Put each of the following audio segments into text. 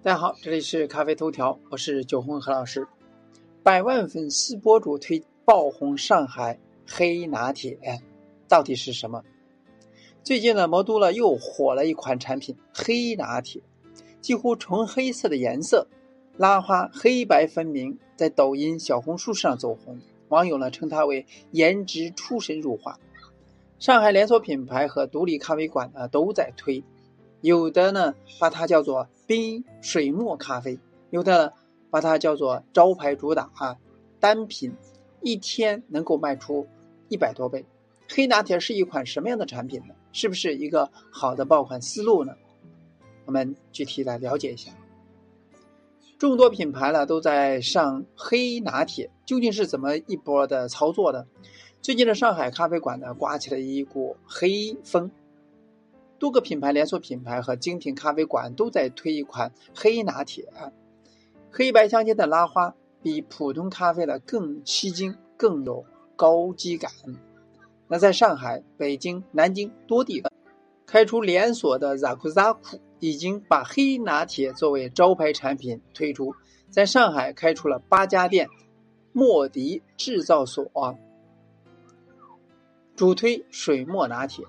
大家好，这里是咖啡头条，我是九红何老师。百万粉丝博主推爆红上海黑拿铁，到底是什么？最近呢，魔都呢又火了一款产品黑拿铁，几乎纯黑色的颜色，拉花黑白分明，在抖音、小红书上走红，网友呢称它为颜值出神入化。上海连锁品牌和独立咖啡馆呢都在推。有的呢，把它叫做冰水墨咖啡；有的把它叫做招牌主打啊，单品一天能够卖出一百多杯。黑拿铁是一款什么样的产品呢？是不是一个好的爆款思路呢？我们具体来了解一下。众多品牌呢都在上黑拿铁，究竟是怎么一波的操作的？最近的上海咖啡馆呢，刮起了一股黑风。多个品牌连锁品牌和精品咖啡馆都在推一款黑拿铁，黑白相间的拉花比普通咖啡的更吸睛，更有高级感。那在上海、北京、南京多地开出连锁的 Zakuzaku 已经把黑拿铁作为招牌产品推出，在上海开出了八家店，莫迪制造所主推水墨拿铁。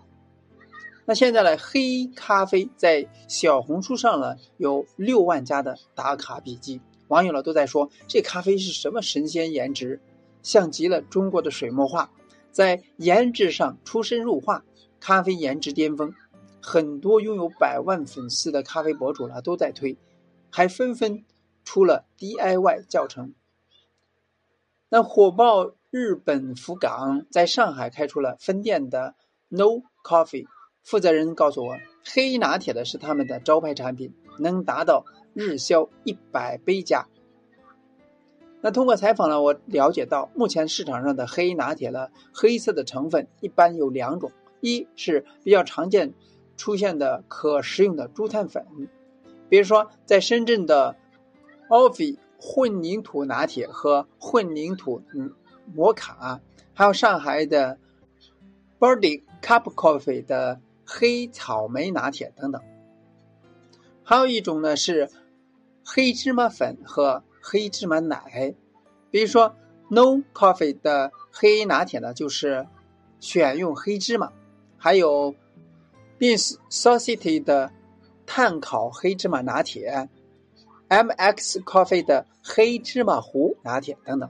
那现在呢？黑咖啡在小红书上呢有六万加的打卡笔记，网友呢都在说这咖啡是什么神仙颜值，像极了中国的水墨画，在颜值上出神入化，咖啡颜值巅峰。很多拥有百万粉丝的咖啡博主呢都在推，还纷纷出了 DIY 教程。那火爆日本福冈，在上海开出了分店的 No Coffee。负责人告诉我，黑拿铁的是他们的招牌产品，能达到日销一百杯加。那通过采访呢，我了解到，目前市场上的黑拿铁呢，黑色的成分一般有两种，一是比较常见出现的可食用的猪碳粉，比如说在深圳的 Offi 混凝土拿铁和混凝土摩卡，还有上海的 Birdy Cup Coffee 的。黑草莓拿铁等等，还有一种呢是黑芝麻粉和黑芝麻奶，比如说 No Coffee 的黑拿铁呢就是选用黑芝麻，还有 Beans Society 的炭烤黑芝麻拿铁，MX Coffee 的黑芝麻糊拿铁等等。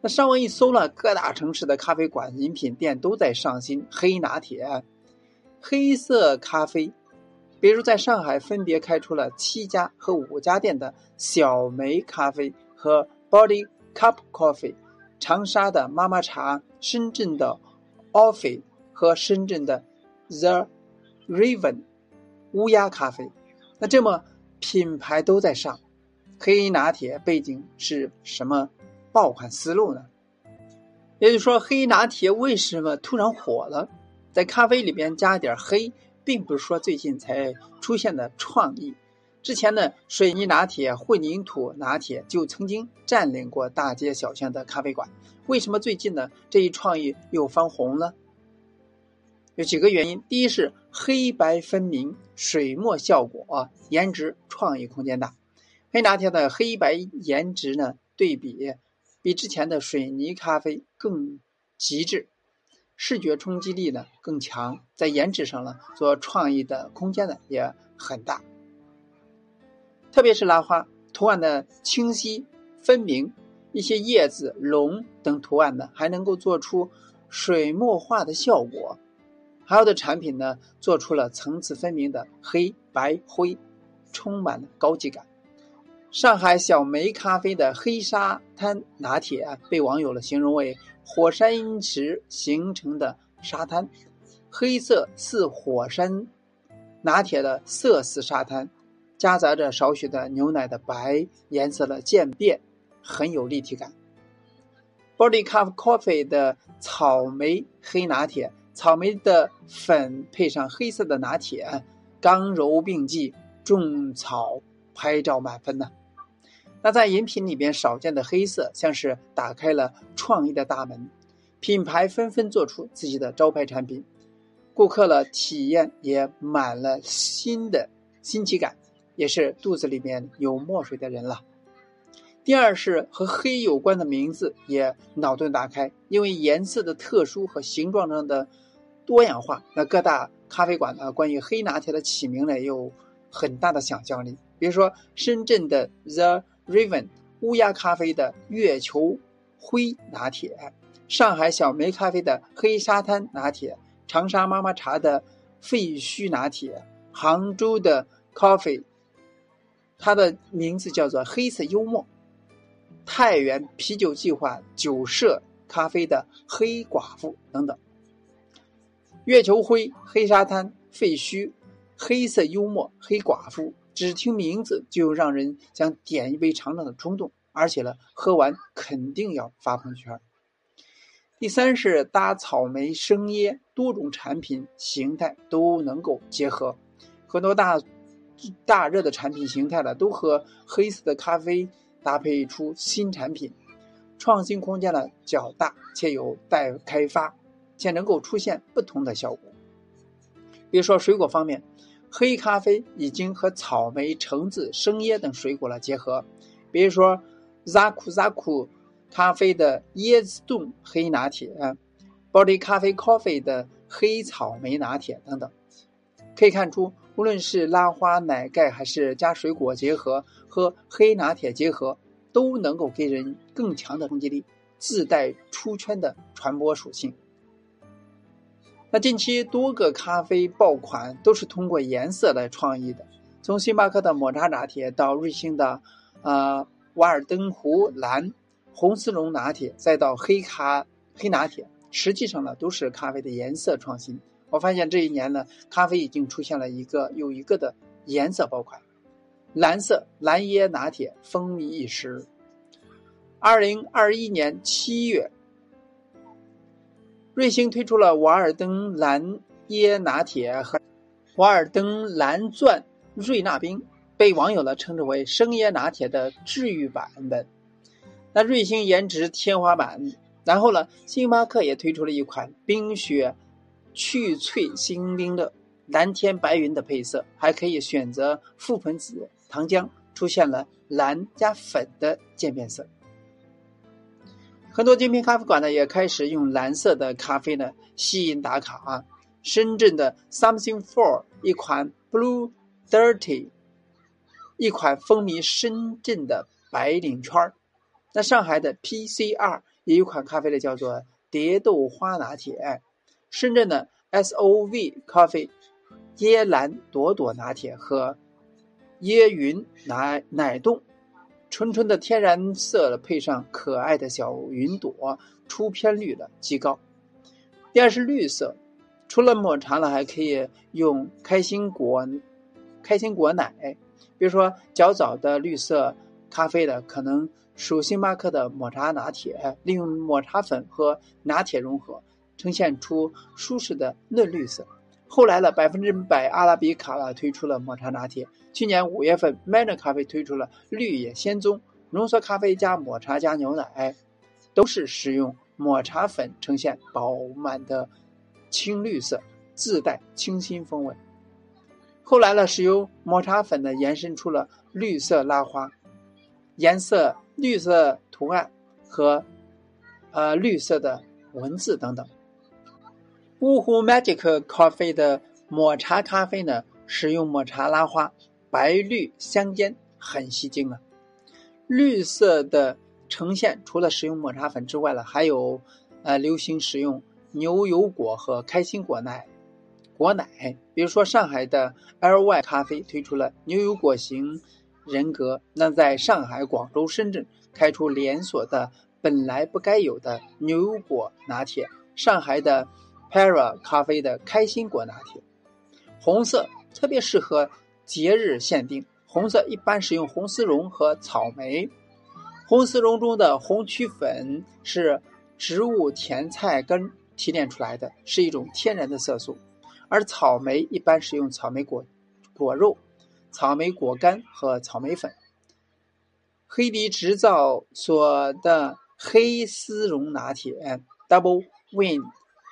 那上网一搜了，各大城市的咖啡馆、饮品店都在上新黑拿铁。黑色咖啡，比如在上海分别开出了七家和五家店的小梅咖啡和 Body Cup Coffee，长沙的妈妈茶，深圳的 Office 和深圳的 The Raven 乌鸦咖啡。那这么品牌都在上黑拿铁，背景是什么爆款思路呢？也就是说，黑拿铁为什么突然火了？在咖啡里边加一点黑，并不是说最近才出现的创意。之前的水泥拿铁、混凝土拿铁就曾经占领过大街小巷的咖啡馆。为什么最近呢？这一创意又翻红了？有几个原因：第一是黑白分明、水墨效果，颜值创意空间大。黑拿铁的黑白颜值呢，对比比之前的水泥咖啡更极致。视觉冲击力呢更强，在颜值上呢做创意的空间呢也很大，特别是拉花图案的清晰分明，一些叶子、龙等图案呢还能够做出水墨画的效果，还有的产品呢做出了层次分明的黑白灰，充满了高级感。上海小梅咖啡的黑沙滩拿铁啊被网友了形容为火山石形成的沙滩，黑色似火山拿铁的色似沙滩，夹杂着少许的牛奶的白颜色的渐变，很有立体感。Body Cup Coffee 的草莓黑拿铁，草莓的粉配上黑色的拿铁，刚柔并济，种草拍照满分呢。那在饮品里边少见的黑色，像是打开了创意的大门，品牌纷纷做出自己的招牌产品，顾客的体验也满了新的新奇感，也是肚子里面有墨水的人了。第二是和黑有关的名字也脑洞大开，因为颜色的特殊和形状上的多样化，那各大咖啡馆呢关于黑拿铁的起名呢有很大的想象力。比如说深圳的 The Raven 乌鸦咖啡的月球灰拿铁，上海小梅咖啡的黑沙滩拿铁，长沙妈妈茶的废墟拿铁，杭州的 Coffee，它的名字叫做黑色幽默。太原啤酒计划酒社咖啡的黑寡妇等等，月球灰、黑沙滩、废墟、黑色幽默、黑寡妇，只听名字就让人想点一杯尝尝的冲动，而且呢，喝完肯定要发朋友圈。第三是搭草莓、生椰，多种产品形态都能够结合，很多大大热的产品形态呢，都和黑色的咖啡。搭配出新产品，创新空间呢较大，且有待开发，且能够出现不同的效果。比如说水果方面，黑咖啡已经和草莓、橙子、生椰等水果了结合。比如说 Zaku Zaku 咖啡的椰子冻黑拿铁，Body 咖啡 Coffee 的黑草莓拿铁等等。可以看出。无论是拉花奶盖还是加水果结合和黑拿铁结合，都能够给人更强的冲击力，自带出圈的传播属性。那近期多个咖啡爆款都是通过颜色来创意的，从星巴克的抹茶拿铁到瑞幸的呃瓦尔登湖蓝红丝绒拿铁，再到黑咖黑拿铁，实际上呢都是咖啡的颜色创新。我发现这一年呢，咖啡已经出现了一个又一个的颜色爆款，蓝色蓝椰拿铁风靡一时。二零二一年七月，瑞幸推出了瓦尔登蓝椰拿铁和瓦尔登蓝钻瑞纳冰，被网友呢称之为生椰拿铁的治愈版本。那瑞幸颜值天花板，然后呢，星巴克也推出了一款冰雪。去脆新冰的蓝天白云的配色，还可以选择覆盆子、糖浆，出现了蓝加粉的渐变色。很多精品咖啡馆呢，也开始用蓝色的咖啡呢吸引打卡啊。深圳的 Something For 一款 Blue Dirty，一款风靡深圳的白领圈儿。那上海的 PCR 也有一款咖啡呢，叫做蝶豆花拿铁。深圳的 S O V 咖啡椰蓝朵朵拿铁和椰云奶奶冻，纯纯的天然色配上可爱的小云朵，出片率的极高。第二是绿色，除了抹茶呢，还可以用开心果开心果奶，比如说较早的绿色咖啡的，可能属星巴克的抹茶拿铁，利用抹茶粉和拿铁融合。呈现出舒适的嫩绿色。后来了，百分之百阿拉比卡推出了抹茶拿铁。去年五月份，Manner 咖啡推出了绿野仙踪浓缩咖啡加抹茶加牛奶，都是使用抹茶粉呈现饱满的青绿色，自带清新风味。后来呢，是由抹茶粉呢延伸出了绿色拉花，颜色绿色图案和呃绿色的文字等等。呜呼 Magic Coffee 的抹茶咖啡呢，使用抹茶拉花，白绿相间，很吸睛啊。绿色的呈现，除了使用抹茶粉之外呢，还有呃流行使用牛油果和开心果奶果奶。比如说上海的 LY 咖啡推出了牛油果型人格，那在上海、广州、深圳开出连锁的本来不该有的牛油果拿铁。上海的。Para 咖啡的开心果拿铁，红色特别适合节日限定。红色一般使用红丝绒和草莓。红丝绒中的红曲粉是植物甜菜根提炼出来的，是一种天然的色素。而草莓一般使用草莓果果肉、草莓果干和草莓粉。黑迪制造所的黑丝绒拿铁 Double Win。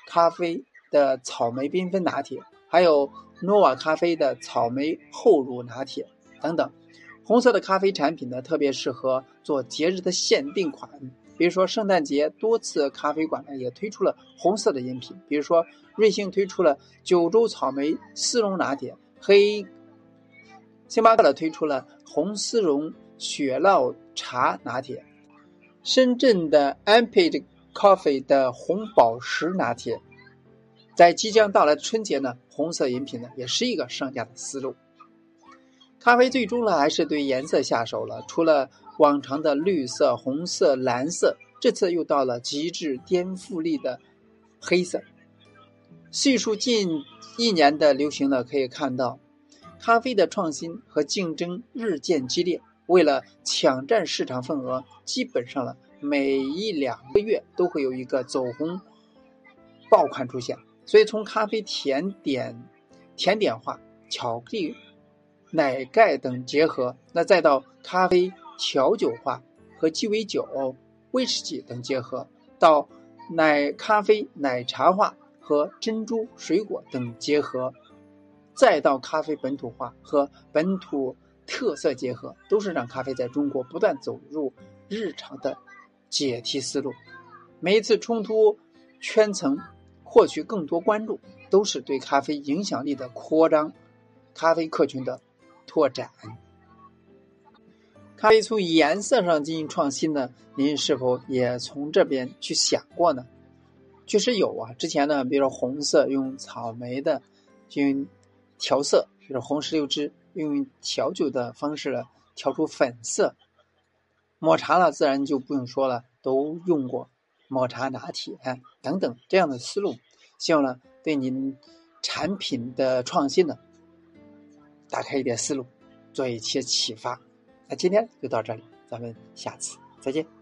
咖啡的草莓缤纷拿铁，还有诺瓦咖啡的草莓厚乳拿铁，等等。红色的咖啡产品呢，特别适合做节日的限定款，比如说圣诞节，多次咖啡馆呢也推出了红色的饮品，比如说瑞幸推出了九州草莓丝绒拿铁，黑星巴克呢推出了红丝绒雪酪茶拿铁，深圳的 Amped Coffee 的红宝石拿铁，在即将到来的春节呢，红色饮品呢也是一个上架的思路。咖啡最终呢还是对颜色下手了，除了往常的绿色、红色、蓝色，这次又到了极致颠覆力的黑色。细数近一年的流行呢，可以看到，咖啡的创新和竞争日渐激烈。为了抢占市场份额，基本上了每一两个月都会有一个走红爆款出现。所以从咖啡甜点、甜点化、巧克力。奶盖等结合，那再到咖啡调酒化和鸡尾酒、威士忌等结合，到奶咖啡奶茶化和珍珠水果等结合，再到咖啡本土化和本土特色结合，都是让咖啡在中国不断走入日常的解题思路。每一次冲突圈层，获取更多关注，都是对咖啡影响力的扩张，咖啡客群的。拓展，咖啡从颜色上进行创新呢？您是否也从这边去想过呢？确实有啊，之前呢，比如说红色用草莓的进行调色，比如红石榴汁用调酒的方式呢调出粉色，抹茶呢自然就不用说了，都用过抹茶拿铁等等这样的思路，希望呢对您产品的创新呢。打开一点思路，做一些启发。那今天就到这里，咱们下次再见。